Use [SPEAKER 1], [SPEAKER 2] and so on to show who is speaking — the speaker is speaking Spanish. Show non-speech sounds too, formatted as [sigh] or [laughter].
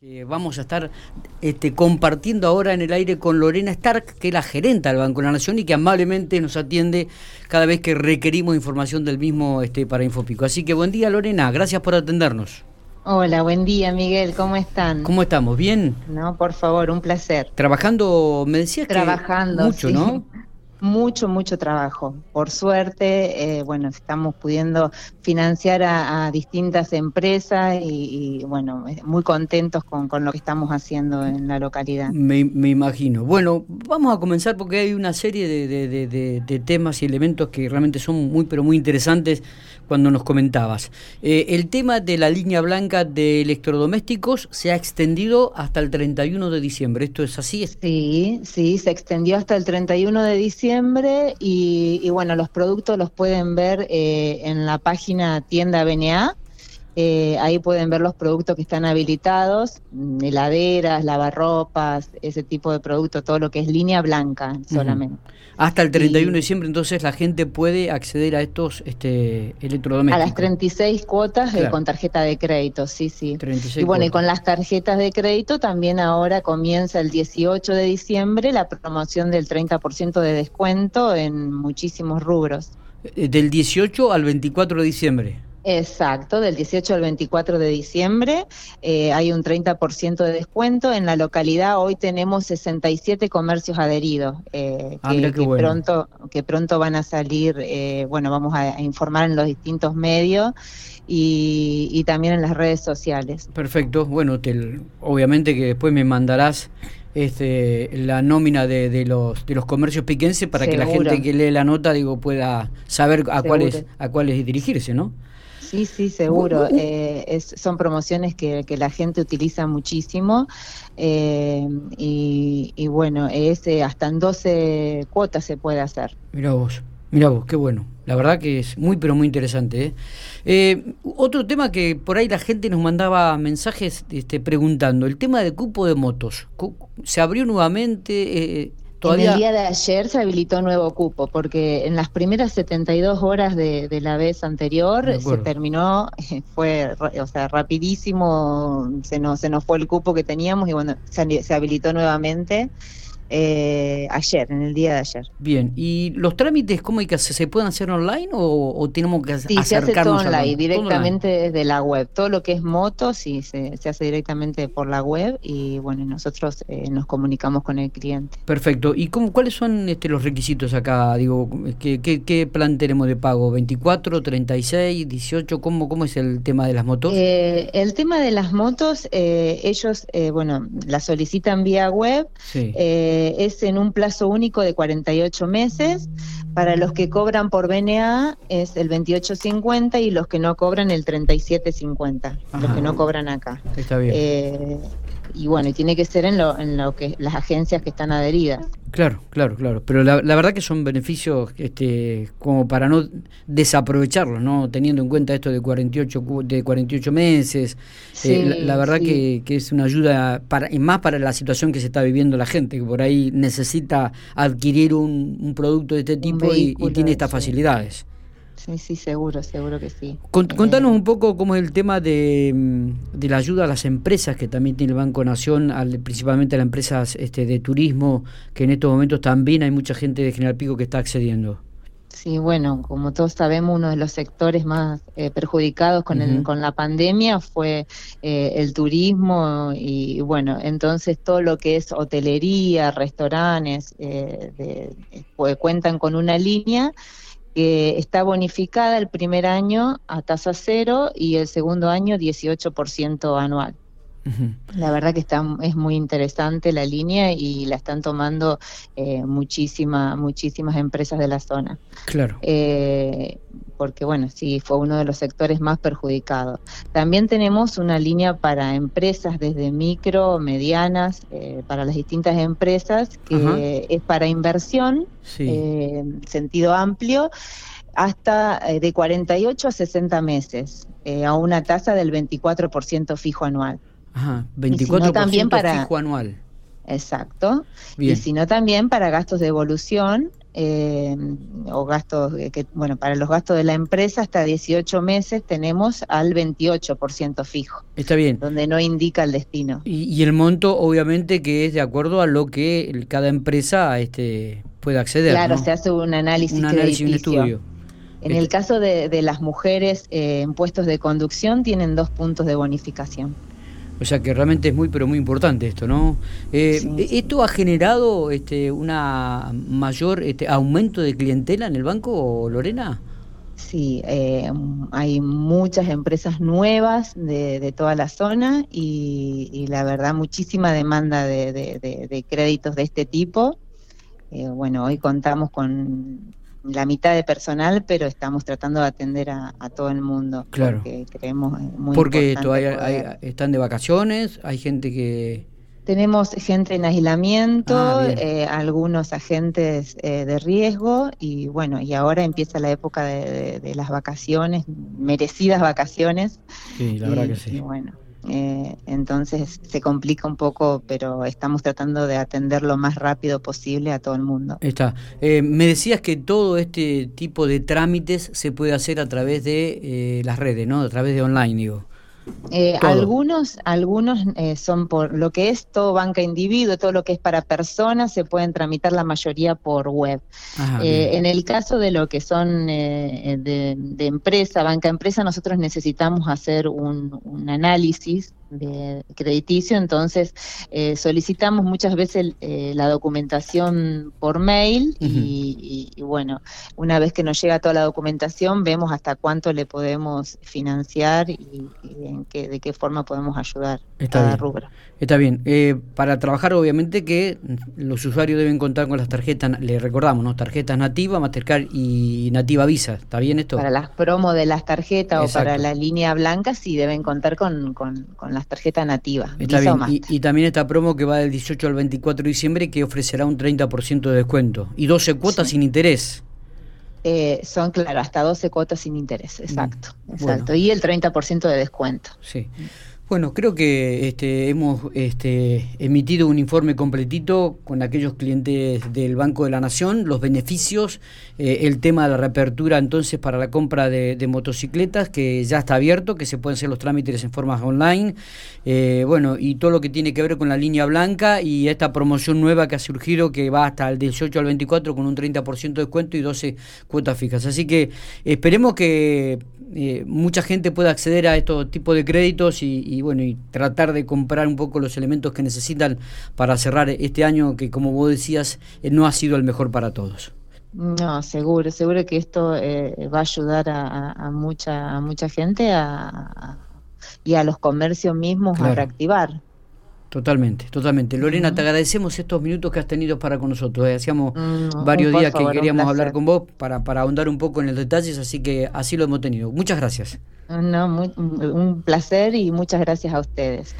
[SPEAKER 1] Que vamos a estar este, compartiendo ahora en el aire con Lorena Stark, que es la gerenta del Banco de la Nación y que amablemente nos atiende cada vez que requerimos información del mismo este, para Infopico. Así que buen día Lorena, gracias por atendernos.
[SPEAKER 2] Hola, buen día Miguel, ¿cómo están?
[SPEAKER 1] ¿Cómo estamos? ¿Bien?
[SPEAKER 2] No, por favor, un placer.
[SPEAKER 1] Trabajando, me decías
[SPEAKER 2] Trabajando,
[SPEAKER 1] mucho, ¿no? [laughs]
[SPEAKER 2] mucho, mucho trabajo. Por suerte, eh, bueno, estamos pudiendo financiar a, distintas empresas y, bueno, muy contentos con, lo que estamos haciendo en la localidad.
[SPEAKER 1] Me, imagino. Bueno, vamos a comenzar porque hay una serie de, temas y elementos que realmente son muy, pero muy interesantes cuando nos comentabas. Eh, el tema de la línea blanca de electrodomésticos se ha extendido hasta el 31 de diciembre. ¿Esto es así?
[SPEAKER 2] Sí, sí, se extendió hasta el 31 de diciembre y, bueno, los productos los pueden ver eh, en la página tienda BNA. Eh, ahí pueden ver los productos que están habilitados, mm, heladeras, lavarropas, ese tipo de productos, todo lo que es línea blanca solamente.
[SPEAKER 1] Hasta el 31 de diciembre, entonces la gente puede acceder a estos este, electrodomésticos.
[SPEAKER 2] A las 36 cuotas eh, con tarjeta de crédito, sí, sí. y bueno, y con las tarjetas de crédito también ahora comienza el 18 de diciembre la promoción del 30% de descuento en muchísimos rubros.
[SPEAKER 1] Eh, del 18 al 24 de diciembre.
[SPEAKER 2] Exacto, del 18 al 24 de diciembre eh, hay un 30% de descuento. En la localidad hoy tenemos 67 comercios adheridos eh, ah, que, pronto, que pronto van a salir, eh, bueno, vamos a, informar en los distintos medios y, también en las redes sociales.
[SPEAKER 1] Perfecto, bueno, obviamente que después me mandarás este, la nómina de, los de los comercios piquenses para que la gente que lee la nota digo pueda saber a cuáles a cuáles dirigirse, ¿no?
[SPEAKER 2] Sí, sí, seguro. Eh, son promociones que, la gente utiliza muchísimo eh, y, bueno, ese hasta en 12 cuotas se puede hacer.
[SPEAKER 1] Mira vos, mira vos, qué bueno. La verdad que es muy, pero muy interesante. ¿eh? otro tema que por ahí la gente nos mandaba mensajes este, preguntando, el tema del cupo de motos. ¿Se abrió nuevamente?
[SPEAKER 2] En el día de ayer se habilitó nuevo cupo, porque en las primeras 72 horas de, la vez anterior se terminó, fue o sea, rapidísimo, se nos, se nos fue el cupo que teníamos y bueno, se habilitó nuevamente eh, ayer, en el día de ayer.
[SPEAKER 1] Bien, ¿y los trámites cómo hay que hacer? ¿Se pueden hacer online o, tenemos que
[SPEAKER 2] sí, se hace todo online, directamente desde la web. Todo lo que es moto, sí, se, hace directamente por la web y bueno, nosotros eh, nos comunicamos con el cliente.
[SPEAKER 1] Perfecto, ¿y cómo, cuáles son este, los requisitos acá? Digo, ¿qué, qué, plan tenemos de pago? ¿24, 36, 18? ¿Cómo, cómo es el tema de las motos?
[SPEAKER 2] Eh, el tema de las motos, ellos, bueno, la solicitan vía web. Sí. Eh, es en un plazo único de 48 meses. Para los que cobran por BNA es el 28.50 y los que no cobran el 37.50, los que no cobran acá.
[SPEAKER 1] Está bien.
[SPEAKER 2] Eh, y bueno, y tiene que ser en lo, en lo que las agencias que están adheridas.
[SPEAKER 1] Claro, claro, claro. Pero la, verdad que son beneficios este, como para no desaprovecharlos, ¿no? Teniendo en cuenta esto de 48, de 48 meses. Eh, la, verdad que, es una ayuda para, y más para la situación que se está viviendo la gente, que por ahí necesita adquirir un, producto de este tipo y, tiene estas facilidades.
[SPEAKER 2] Sí, sí, seguro, seguro que sí.
[SPEAKER 1] contanos un poco cómo es el tema de, mm, de, la ayuda a las empresas que también tiene el Banco Nación, al, principalmente a las empresas este, de turismo, que en estos momentos también hay mucha gente de General Pico que está accediendo.
[SPEAKER 2] Sí, bueno, como todos sabemos, uno de los sectores más eh, perjudicados con, el, con la pandemia fue eh, el turismo y bueno, entonces todo lo que es hotelería, restaurantes, eh, pues, cuentan con una línea que está bonificada el primer año a tasa cero y el segundo año 18% anual. La verdad que está, es muy interesante la línea y la están tomando eh, muchísima, muchísimas empresas de la zona.
[SPEAKER 1] Claro.
[SPEAKER 2] Eh, porque bueno, sí, fue uno de los sectores más perjudicados. También tenemos una línea para empresas desde micro, medianas, eh, para las distintas empresas, que es para inversión, eh, sentido amplio, hasta de 48 a 60 meses, a una tasa del 24% fijo anual.
[SPEAKER 1] Ajá, 24% también para, fijo anual.
[SPEAKER 2] Exacto. Y si no también para gastos de evolución eh, o gastos, que, bueno, para los gastos de la empresa hasta 18 meses tenemos al 28% fijo.
[SPEAKER 1] Está bien.
[SPEAKER 2] Donde no indica el destino.
[SPEAKER 1] Y, el monto, obviamente, que es de acuerdo a lo que cada empresa este, puede acceder.
[SPEAKER 2] Claro, se hace un análisis, un análisis un estudio. En el este caso de, las mujeres eh, en puestos de conducción tienen dos puntos de bonificación.
[SPEAKER 1] O sea que realmente es muy, pero muy importante esto, ¿no? Eh, ¿Esto ha generado este, una mayor este, aumento de clientela en el banco, Lorena?
[SPEAKER 2] Sí, eh, hay muchas empresas nuevas de, toda la zona y, la verdad muchísima demanda de, créditos de este tipo. bueno, hoy contamos con la mitad de personal, pero estamos tratando de atender a, todo el mundo.
[SPEAKER 1] Claro.
[SPEAKER 2] Porque creemos muy
[SPEAKER 1] Porque todavía están de vacaciones, hay gente que...
[SPEAKER 2] Tenemos gente en aislamiento, ah, eh, algunos agentes eh, de riesgo y bueno, y ahora empieza la época de, las vacaciones, merecidas vacaciones.
[SPEAKER 1] Sí, la verdad que sí.
[SPEAKER 2] bueno, eh, entonces se complica un poco, pero estamos tratando de atender lo más rápido posible a todo el mundo.
[SPEAKER 1] Está. Eh, me decías que todo este tipo de trámites se puede hacer a través de eh, las redes, ¿no? A través de online, digo.
[SPEAKER 2] Eh, algunos algunos eh, son por lo que es todo banca individuo, todo lo que es para personas, se pueden tramitar la mayoría por web. Eh, en el caso de lo que son de, empresa, banca empresa, nosotros necesitamos hacer un análisis de crediticio, entonces eh, solicitamos muchas veces eh, la documentación por mail y, bueno, una vez que nos llega toda la documentación vemos hasta cuánto le podemos financiar y, en qué, de qué forma podemos ayudar
[SPEAKER 1] Está cada rubro. Está bien. Eh, para trabajar obviamente que los usuarios deben contar con las tarjetas, le recordamos, ¿no? Tarjetas nativa, Mastercard y Nativa Visa. ¿Está bien esto?
[SPEAKER 2] Para las promos de las tarjetas o para la línea blanca sí deben contar con, con, con las tarjetas nativas.
[SPEAKER 1] Está bien. Y, también esta promo que va del 18 al 24 de diciembre que ofrecerá un 30% de descuento y 12 cuotas sin interés.
[SPEAKER 2] Eh, son, claro, hasta 12 cuotas sin interés, exacto. Exacto. Y el 30% de descuento.
[SPEAKER 1] Sí. Bueno, creo que este, hemos este, emitido un informe completito con aquellos clientes del Banco de la Nación, los beneficios, eh, el tema de la reapertura entonces para la compra de, motocicletas, que ya está abierto, que se pueden hacer los trámites en forma online, eh, bueno, y todo lo que tiene que ver con la línea blanca y esta promoción nueva que ha surgido que va hasta el 18 al 24 con un 30% de descuento y 12 cuotas fijas. Así que esperemos que eh, mucha gente pueda acceder a estos tipos de créditos y y bueno, y tratar de comprar un poco los elementos que necesitan para cerrar este año que como vos decías eh, no ha sido el mejor para todos.
[SPEAKER 2] No, seguro, seguro que esto eh, va a ayudar a, mucha a mucha gente a, y a los comercios mismos a reactivar.
[SPEAKER 1] Totalmente, totalmente. Lorena, te agradecemos estos minutos que has tenido para con nosotros. Eh. Hacíamos mm, varios días que queríamos hablar con vos para, para ahondar un poco en los detalles, así que así lo hemos tenido. Muchas gracias.
[SPEAKER 2] No, un placer y muchas gracias a ustedes.